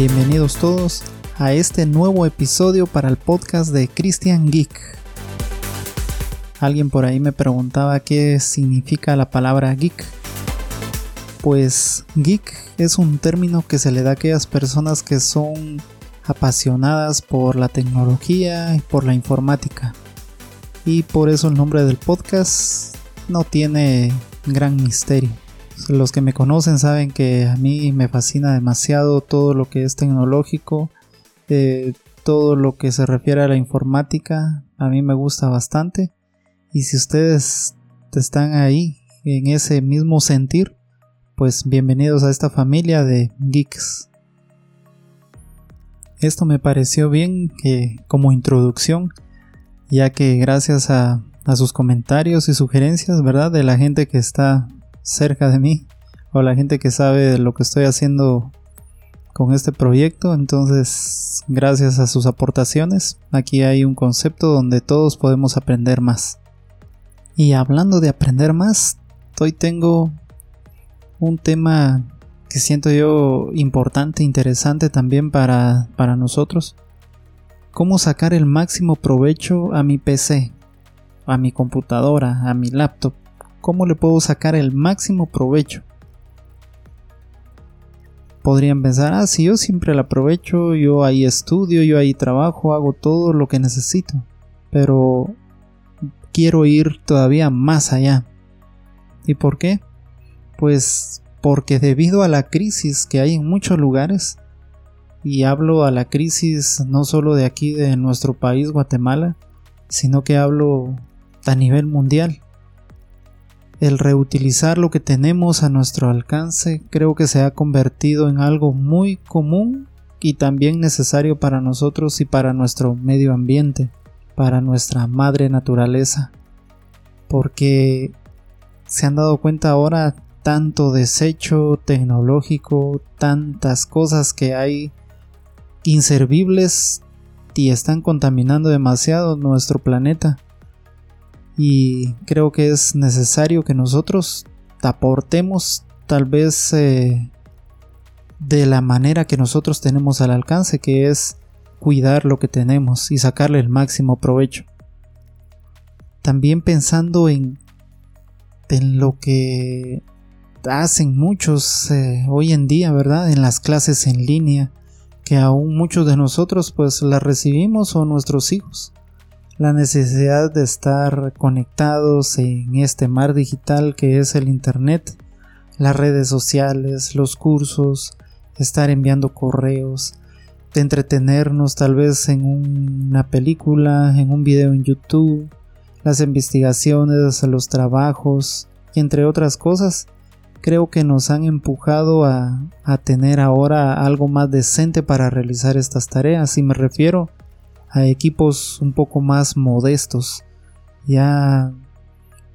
Bienvenidos todos a este nuevo episodio para el podcast de Christian Geek. Alguien por ahí me preguntaba qué significa la palabra geek. Pues geek es un término que se le da a aquellas personas que son apasionadas por la tecnología y por la informática. Y por eso el nombre del podcast no tiene gran misterio. Los que me conocen saben que a mí me fascina demasiado todo lo que es tecnológico, eh, todo lo que se refiere a la informática, a mí me gusta bastante. Y si ustedes están ahí en ese mismo sentir, pues bienvenidos a esta familia de geeks. Esto me pareció bien que como introducción, ya que gracias a, a sus comentarios y sugerencias, ¿verdad? De la gente que está cerca de mí o la gente que sabe lo que estoy haciendo con este proyecto. Entonces, gracias a sus aportaciones, aquí hay un concepto donde todos podemos aprender más. Y hablando de aprender más, hoy tengo un tema que siento yo importante, interesante también para, para nosotros. Cómo sacar el máximo provecho a mi PC, a mi computadora, a mi laptop cómo le puedo sacar el máximo provecho. Podrían pensar, ah, si yo siempre la aprovecho, yo ahí estudio, yo ahí trabajo, hago todo lo que necesito. Pero quiero ir todavía más allá. ¿Y por qué? Pues porque debido a la crisis que hay en muchos lugares, y hablo a la crisis no solo de aquí de nuestro país, Guatemala, sino que hablo a nivel mundial el reutilizar lo que tenemos a nuestro alcance creo que se ha convertido en algo muy común y también necesario para nosotros y para nuestro medio ambiente, para nuestra madre naturaleza. Porque se han dado cuenta ahora tanto desecho tecnológico, tantas cosas que hay inservibles y están contaminando demasiado nuestro planeta y creo que es necesario que nosotros aportemos tal vez eh, de la manera que nosotros tenemos al alcance, que es cuidar lo que tenemos y sacarle el máximo provecho. También pensando en, en lo que hacen muchos eh, hoy en día, ¿verdad? En las clases en línea, que aún muchos de nosotros pues las recibimos o nuestros hijos la necesidad de estar conectados en este mar digital que es el Internet, las redes sociales, los cursos, estar enviando correos, de entretenernos tal vez en una película, en un video en YouTube, las investigaciones, los trabajos y entre otras cosas, creo que nos han empujado a, a tener ahora algo más decente para realizar estas tareas y me refiero a equipos un poco más modestos. Ya,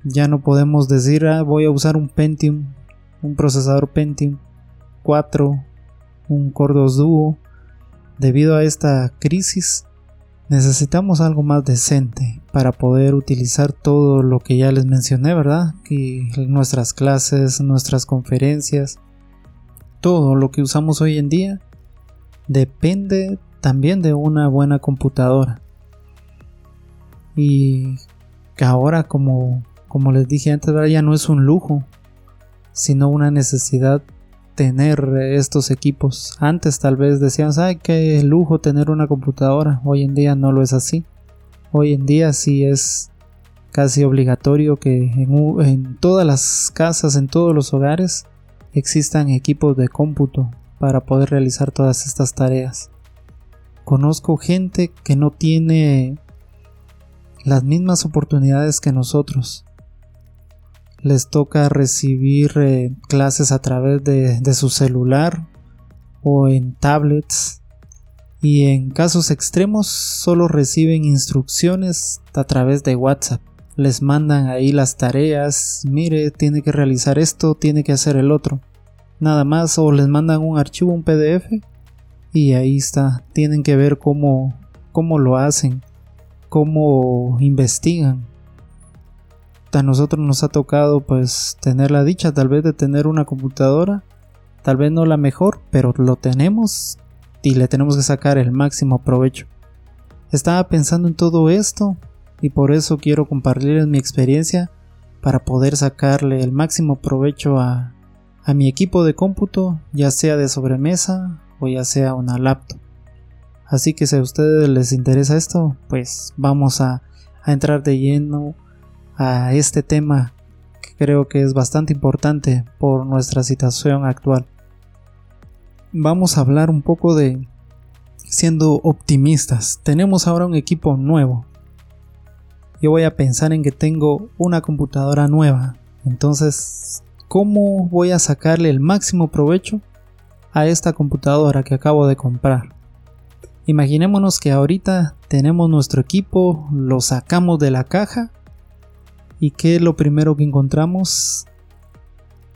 ya no podemos decir, ah, voy a usar un Pentium, un procesador Pentium 4, un Core 2 Duo. Debido a esta crisis, necesitamos algo más decente para poder utilizar todo lo que ya les mencioné, ¿verdad? Que nuestras clases, nuestras conferencias, todo lo que usamos hoy en día depende también de una buena computadora. Y que ahora, como, como les dije antes, ya no es un lujo, sino una necesidad tener estos equipos. Antes tal vez decían, ay, qué lujo tener una computadora. Hoy en día no lo es así. Hoy en día sí es casi obligatorio que en todas las casas, en todos los hogares, existan equipos de cómputo para poder realizar todas estas tareas. Conozco gente que no tiene las mismas oportunidades que nosotros. Les toca recibir eh, clases a través de, de su celular o en tablets y en casos extremos solo reciben instrucciones a través de WhatsApp. Les mandan ahí las tareas, mire, tiene que realizar esto, tiene que hacer el otro. Nada más o les mandan un archivo, un PDF y ahí está, tienen que ver cómo, cómo lo hacen, cómo investigan. A nosotros nos ha tocado pues tener la dicha tal vez de tener una computadora, tal vez no la mejor, pero lo tenemos y le tenemos que sacar el máximo provecho. Estaba pensando en todo esto y por eso quiero compartirles mi experiencia para poder sacarle el máximo provecho a, a mi equipo de cómputo, ya sea de sobremesa o ya sea una laptop. Así que si a ustedes les interesa esto, pues vamos a, entrar de lleno a este tema que creo que es bastante importante por nuestra situación actual. Vamos a hablar un poco de siendo optimistas. Tenemos ahora un equipo nuevo. Yo voy a pensar en que tengo una computadora nueva. Entonces, ¿cómo voy a sacarle el máximo provecho a esta computadora que acabo de comprar? Imaginémonos que ahorita tenemos nuestro equipo, lo sacamos de la caja y que lo primero que encontramos,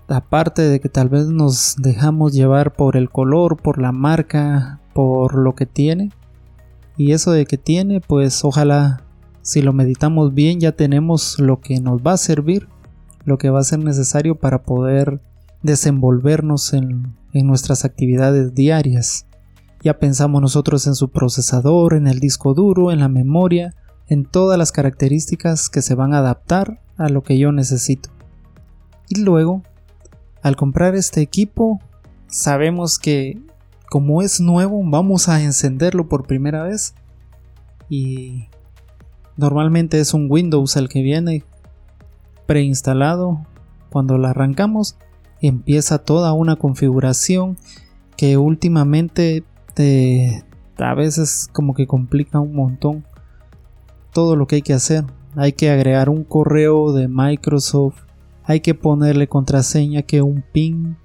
aparte de que tal vez nos dejamos llevar por el color, por la marca, por lo que tiene, y eso de que tiene, pues ojalá si lo meditamos bien ya tenemos lo que nos va a servir, lo que va a ser necesario para poder desenvolvernos en, en nuestras actividades diarias. Ya pensamos nosotros en su procesador, en el disco duro, en la memoria, en todas las características que se van a adaptar a lo que yo necesito. Y luego, al comprar este equipo, sabemos que como es nuevo, vamos a encenderlo por primera vez. Y normalmente es un Windows el que viene preinstalado. Cuando lo arrancamos, empieza toda una configuración que últimamente a veces como que complica un montón todo lo que hay que hacer. Hay que agregar un correo de Microsoft, hay que ponerle contraseña que un PIN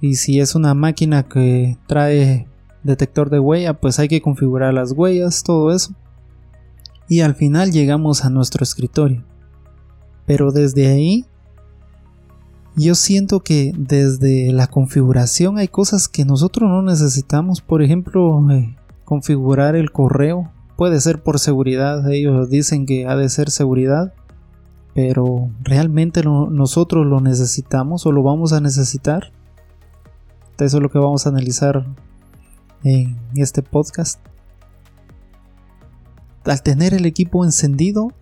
y si es una máquina que trae detector de huella, pues hay que configurar las huellas, todo eso. Y al final llegamos a nuestro escritorio. Pero desde ahí yo siento que desde la configuración hay cosas que nosotros no necesitamos. Por ejemplo, eh, configurar el correo. Puede ser por seguridad. Ellos dicen que ha de ser seguridad. Pero realmente nosotros lo necesitamos o lo vamos a necesitar. Eso es lo que vamos a analizar en este podcast. Al tener el equipo encendido,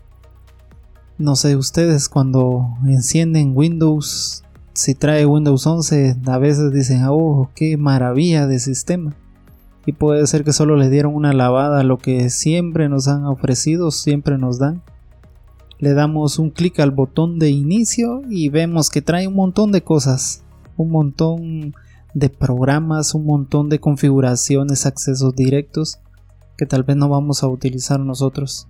no sé, ustedes cuando encienden Windows si trae Windows 11, a veces dicen, oh, qué maravilla de sistema. Y puede ser que solo le dieron una lavada a lo que siempre nos han ofrecido, siempre nos dan. Le damos un clic al botón de inicio y vemos que trae un montón de cosas, un montón de programas, un montón de configuraciones, accesos directos que tal vez no vamos a utilizar nosotros.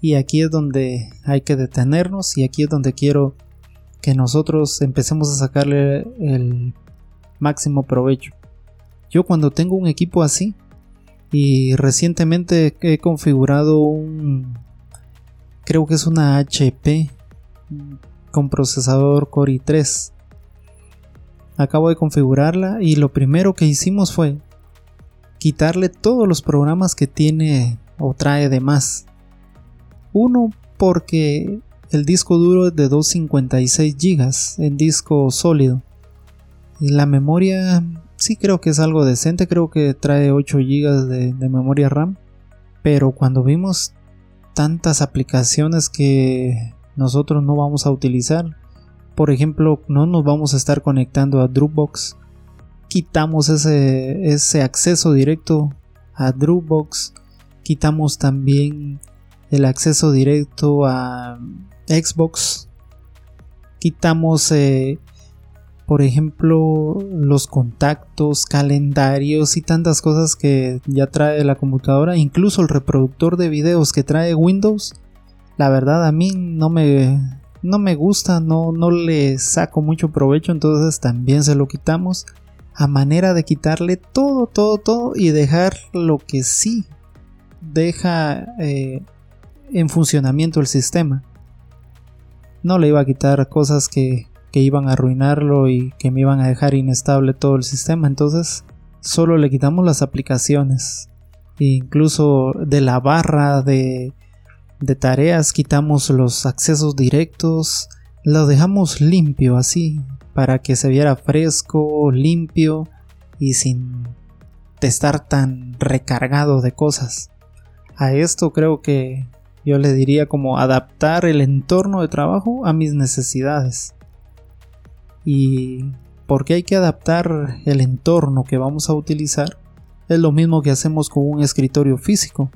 Y aquí es donde hay que detenernos y aquí es donde quiero que nosotros empecemos a sacarle el máximo provecho. Yo cuando tengo un equipo así y recientemente he configurado un creo que es una HP con procesador Core i3. Acabo de configurarla y lo primero que hicimos fue quitarle todos los programas que tiene o trae de más. Uno porque el disco duro es de 256 GB en disco sólido. Y la memoria sí creo que es algo decente, creo que trae 8 GB de, de memoria RAM. Pero cuando vimos tantas aplicaciones que nosotros no vamos a utilizar, por ejemplo, no nos vamos a estar conectando a Dropbox, quitamos ese, ese acceso directo a Dropbox, quitamos también el acceso directo a Xbox quitamos eh, por ejemplo los contactos calendarios y tantas cosas que ya trae la computadora incluso el reproductor de videos que trae Windows la verdad a mí no me no me gusta no no le saco mucho provecho entonces también se lo quitamos a manera de quitarle todo todo todo y dejar lo que sí deja eh, en funcionamiento el sistema no le iba a quitar cosas que, iban a arruinarlo y que me iban a dejar inestable todo el sistema. Entonces solo le quitamos las aplicaciones. E incluso de la barra de, de tareas quitamos los accesos directos. Lo dejamos limpio así para que se viera fresco, limpio y sin, estar tan recargado de cosas. A esto creo que yo le diría como adaptar el entorno de trabajo a mis necesidades. Y porque hay que adaptar el entorno que vamos a utilizar, es lo mismo que hacemos con un escritorio físico.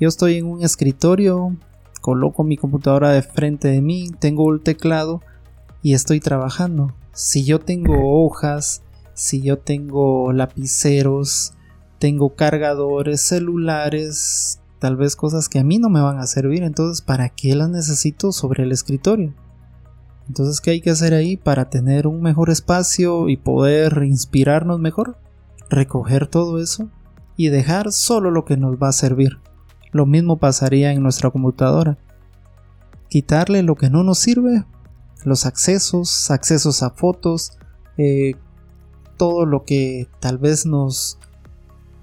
Yo estoy en un escritorio, coloco mi computadora de frente de mí, tengo el teclado y estoy trabajando. Si yo tengo hojas, si yo tengo lapiceros, tengo cargadores, celulares, tal vez cosas que a mí no me van a servir, entonces ¿para qué las necesito sobre el escritorio? Entonces, ¿qué hay que hacer ahí para tener un mejor espacio y poder inspirarnos mejor? Recoger todo eso y dejar solo lo que nos va a servir. Lo mismo pasaría en nuestra computadora. Quitarle lo que no nos sirve, los accesos, accesos a fotos, eh, todo lo que tal vez nos,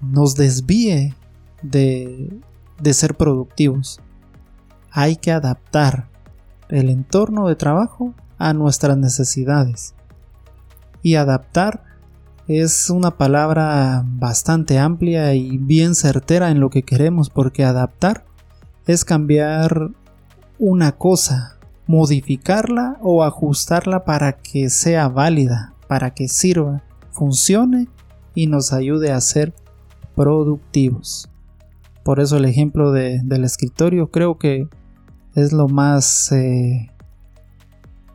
nos desvíe de, de ser productivos. Hay que adaptar el entorno de trabajo a nuestras necesidades. Y adaptar es una palabra bastante amplia y bien certera en lo que queremos porque adaptar es cambiar una cosa, modificarla o ajustarla para que sea válida, para que sirva, funcione y nos ayude a ser productivos. Por eso el ejemplo del escritorio creo que es lo más eh,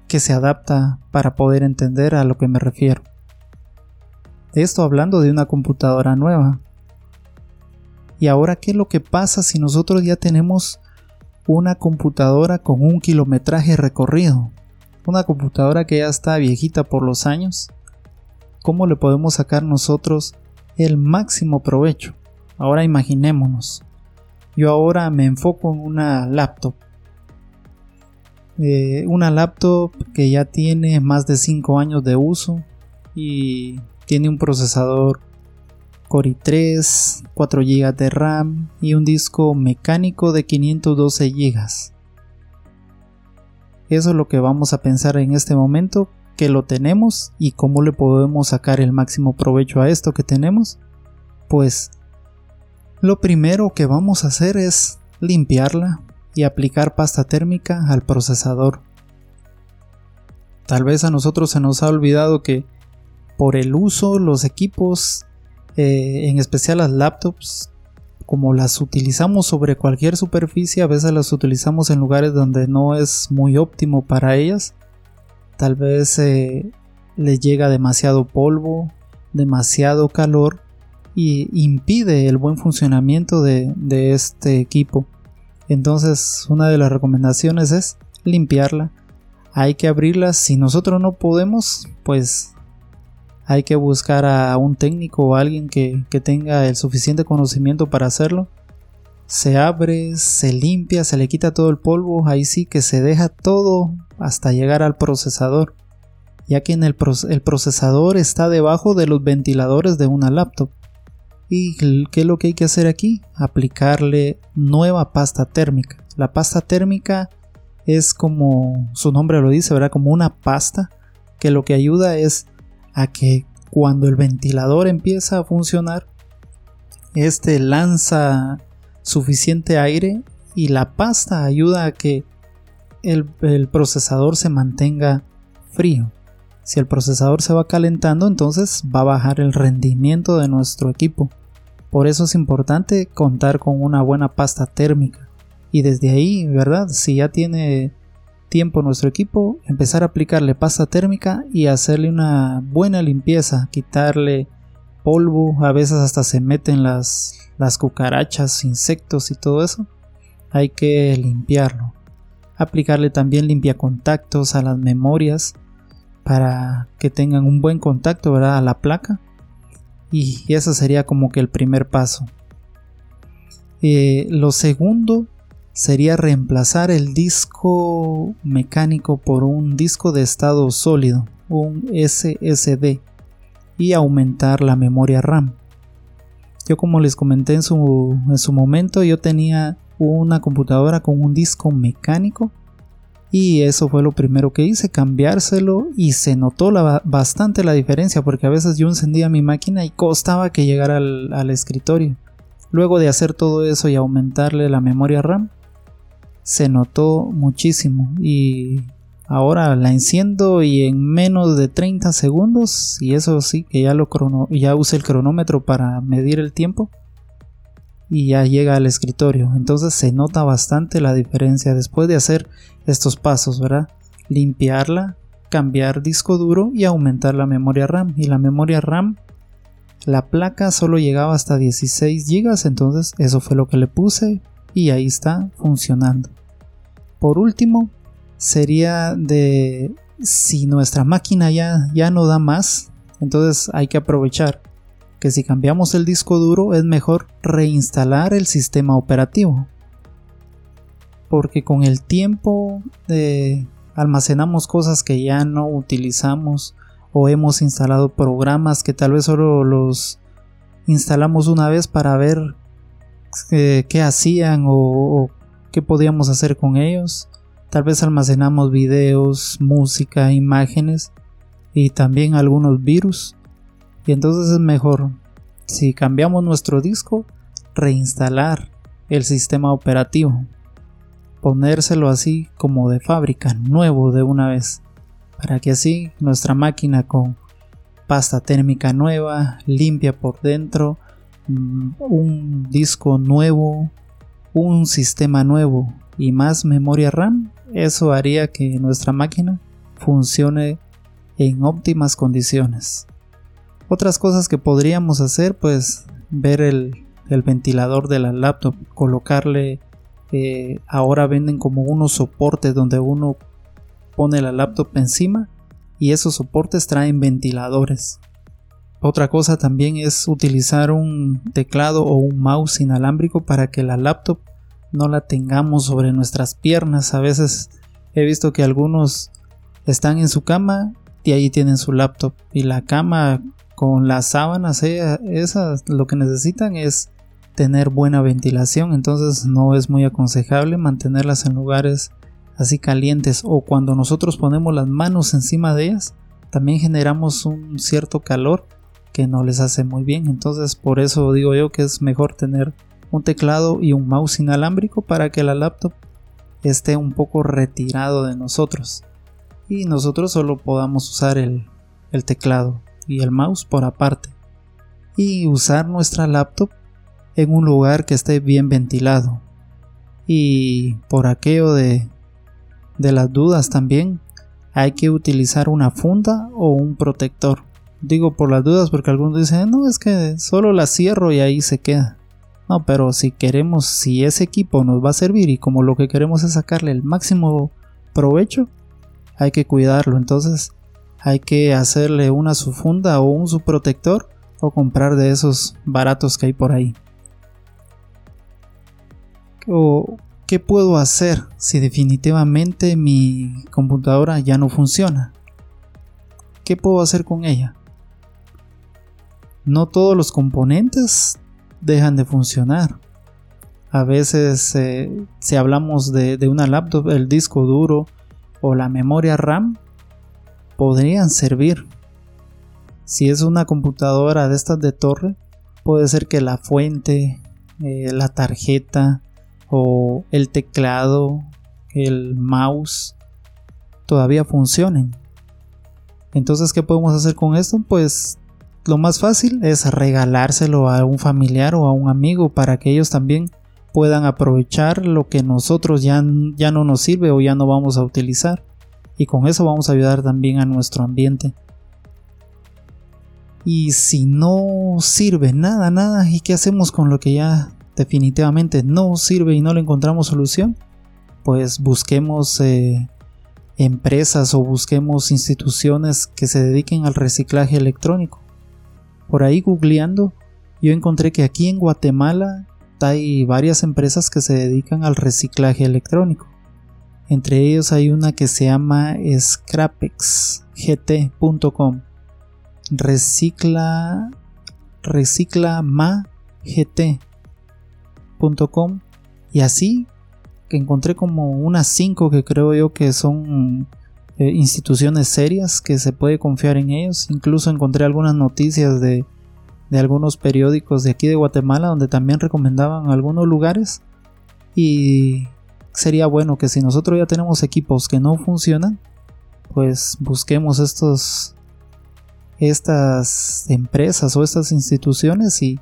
que se adapta para poder entender a lo que me refiero. Esto hablando de una computadora nueva. Y ahora, ¿qué es lo que pasa si nosotros ya tenemos una computadora con un kilometraje recorrido? Una computadora que ya está viejita por los años. ¿Cómo le podemos sacar nosotros el máximo provecho? Ahora imaginémonos. Yo ahora me enfoco en una laptop eh, una laptop que ya tiene más de 5 años de uso y tiene un procesador Core i3, 4 GB de RAM y un disco mecánico de 512 GB. Eso es lo que vamos a pensar en este momento, que lo tenemos y cómo le podemos sacar el máximo provecho a esto que tenemos. Pues lo primero que vamos a hacer es limpiarla, y aplicar pasta térmica al procesador. Tal vez a nosotros se nos ha olvidado que por el uso los equipos, eh, en especial las laptops, como las utilizamos sobre cualquier superficie, a veces las utilizamos en lugares donde no es muy óptimo para ellas. Tal vez eh, les llega demasiado polvo, demasiado calor y impide el buen funcionamiento de este equipo. Entonces una de las recomendaciones es limpiarla. Hay que abrirla. Si nosotros no podemos, pues hay que buscar a un técnico o alguien que, tenga el suficiente conocimiento para hacerlo. Se abre, se limpia, se le quita todo el polvo. Ahí sí que se deja todo hasta llegar al procesador. Ya que en el procesador está debajo de los ventiladores de una laptop. ¿Y qué es lo que hay que hacer aquí? Aplicarle nueva pasta térmica. La pasta térmica es como su nombre lo dice, ¿verdad? Como una pasta que lo que ayuda es a que cuando el ventilador empieza a funcionar, este lanza suficiente aire y la pasta ayuda a que el, el procesador se mantenga frío. Si el procesador se va calentando, entonces va a bajar el rendimiento de nuestro equipo. Por eso es importante contar con una buena pasta térmica. Y desde ahí, ¿verdad? Si ya tiene tiempo nuestro equipo, empezar a aplicarle pasta térmica y hacerle una buena limpieza, quitarle polvo, a veces hasta se meten las, las cucarachas, insectos y todo eso. Hay que limpiarlo. Aplicarle también limpia contactos a las memorias para que tengan un buen contacto a la placa. Y eso sería como que el primer paso. Eh, lo segundo sería reemplazar el disco mecánico por un disco de estado sólido un SSD y aumentar la memoria RAM. Yo como les comenté en su, en su momento yo tenía una computadora con un disco mecánico Y eso fue lo primero que hice, cambiárselo y se notó bastante la diferencia porque a veces yo encendía mi máquina y costaba que llegara al, escritorio. Luego de hacer todo eso y aumentarle la memoria RAM, se notó muchísimo y ahora la enciendo y en menos de 30 segundos y eso sí que ya lo ya el cronómetro para medir el tiempo y ya llega al escritorio. Entonces se nota bastante la diferencia después de hacer estos pasos, ¿verdad? Limpiarla, cambiar disco duro y aumentar la memoria RAM. Y la memoria RAM, la placa solo llegaba hasta 16 GB, entonces eso fue lo que le puse y ahí está funcionando. Por último, sería de si nuestra máquina ya, ya no da más, entonces hay que aprovechar que si cambiamos el disco duro es mejor reinstalar el sistema operativo. Porque con el tiempo eh, almacenamos cosas que ya no utilizamos o hemos instalado programas que tal vez solo los instalamos una vez para ver eh, qué hacían o qué podíamos hacer con ellos. Tal vez almacenamos videos, música, imágenes y también algunos virus y entonces es mejor, si cambiamos nuestro disco, reinstalar el sistema operativo. Ponérselo así como de fábrica, nuevo de una vez. Para que así nuestra máquina con pasta térmica nueva, limpia por dentro, mm, un disco nuevo, un sistema nuevo y más memoria RAM, eso haría que nuestra máquina funcione en óptimas condiciones. Otras cosas que podríamos hacer, pues ver el, ventilador de la laptop, colocarle, eh, ahora venden como unos soportes donde uno pone la laptop encima y esos soportes traen ventiladores. Otra cosa también es utilizar un teclado o un mouse inalámbrico para que la laptop no la tengamos sobre nuestras piernas. A veces he visto que algunos están en su cama y ahí tienen su laptop y la cama con las sábanas, eh, esas lo que necesitan es tener buena ventilación, entonces no es muy aconsejable mantenerlas en lugares así calientes o cuando nosotros ponemos las manos encima de ellas, también generamos un cierto calor que no les hace muy bien, entonces por eso digo yo que es mejor tener un teclado y un mouse inalámbrico para que la laptop esté un poco retirado de nosotros y nosotros solo podamos usar el, el teclado y el mouse por aparte y usar nuestra laptop en un lugar que esté bien ventilado. Y por aquello de, de las dudas también hay que utilizar una funda o un protector. Digo por las dudas porque algunos dicen no es que solo la cierro y ahí se queda no pero si queremos si ese equipo nos va a servir y como lo que queremos es sacarle el máximo provecho hay que cuidarlo. Entonces hay que hacerle una subfunda o un subprotector o comprar de esos baratos que hay por ahí. O, ¿Qué puedo hacer si definitivamente mi computadora ya no funciona? ¿Qué puedo hacer con ella? No todos los componentes dejan de funcionar. A veces eh, si hablamos de una laptop, el disco duro o la memoria RAM podrían servir. Si es una computadora de estas de torre, puede ser que la fuente, eh, la tarjeta o el teclado, el mouse todavía funcionen. Entonces, ¿qué podemos hacer con esto? Pues lo más fácil es regalárselo a un familiar o a un amigo para que ellos también puedan aprovechar lo que nosotros ya, ya no nos sirve o ya no vamos a utilizar y con eso vamos a ayudar también a nuestro ambiente. Y si no sirve nada, nada, ¿y qué hacemos con lo que ya definitivamente no sirve y no le encontramos solución? Pues busquemos eh, empresas o busquemos instituciones que se dediquen al reciclaje electrónico. Por ahí googleando, yo encontré que aquí en Guatemala hay varias empresas que se dedican al reciclaje electrónico. Entre ellos hay una que se llama scrapexgt.com. Recicla recicla y así encontré como unas cinco que creo yo que son eh, instituciones serias que se puede confiar en ellos. Incluso encontré algunas noticias de, de algunos periódicos de aquí de Guatemala donde también recomendaban algunos lugares y sería bueno que si nosotros ya tenemos equipos que no funcionan pues busquemos estos estas empresas o estas instituciones y,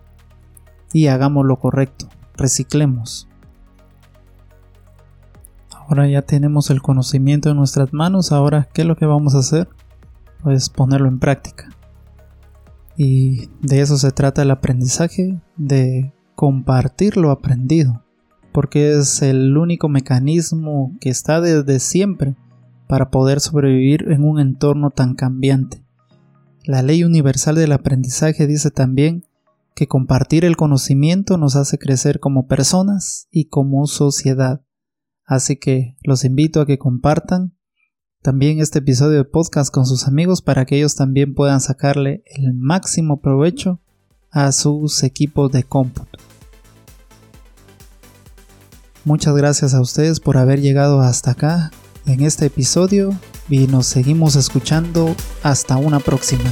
y hagamos lo correcto reciclemos. Ahora ya tenemos el conocimiento en nuestras manos ahora qué es lo que vamos a hacer pues ponerlo en práctica. Y de eso se trata el aprendizaje, de compartir lo aprendido, porque es el único mecanismo que está desde siempre para poder sobrevivir en un entorno tan cambiante. La ley universal del aprendizaje dice también que compartir el conocimiento nos hace crecer como personas y como sociedad. Así que los invito a que compartan también este episodio de podcast con sus amigos para que ellos también puedan sacarle el máximo provecho a sus equipos de cómputo. Muchas gracias a ustedes por haber llegado hasta acá en este episodio y nos seguimos escuchando hasta una próxima.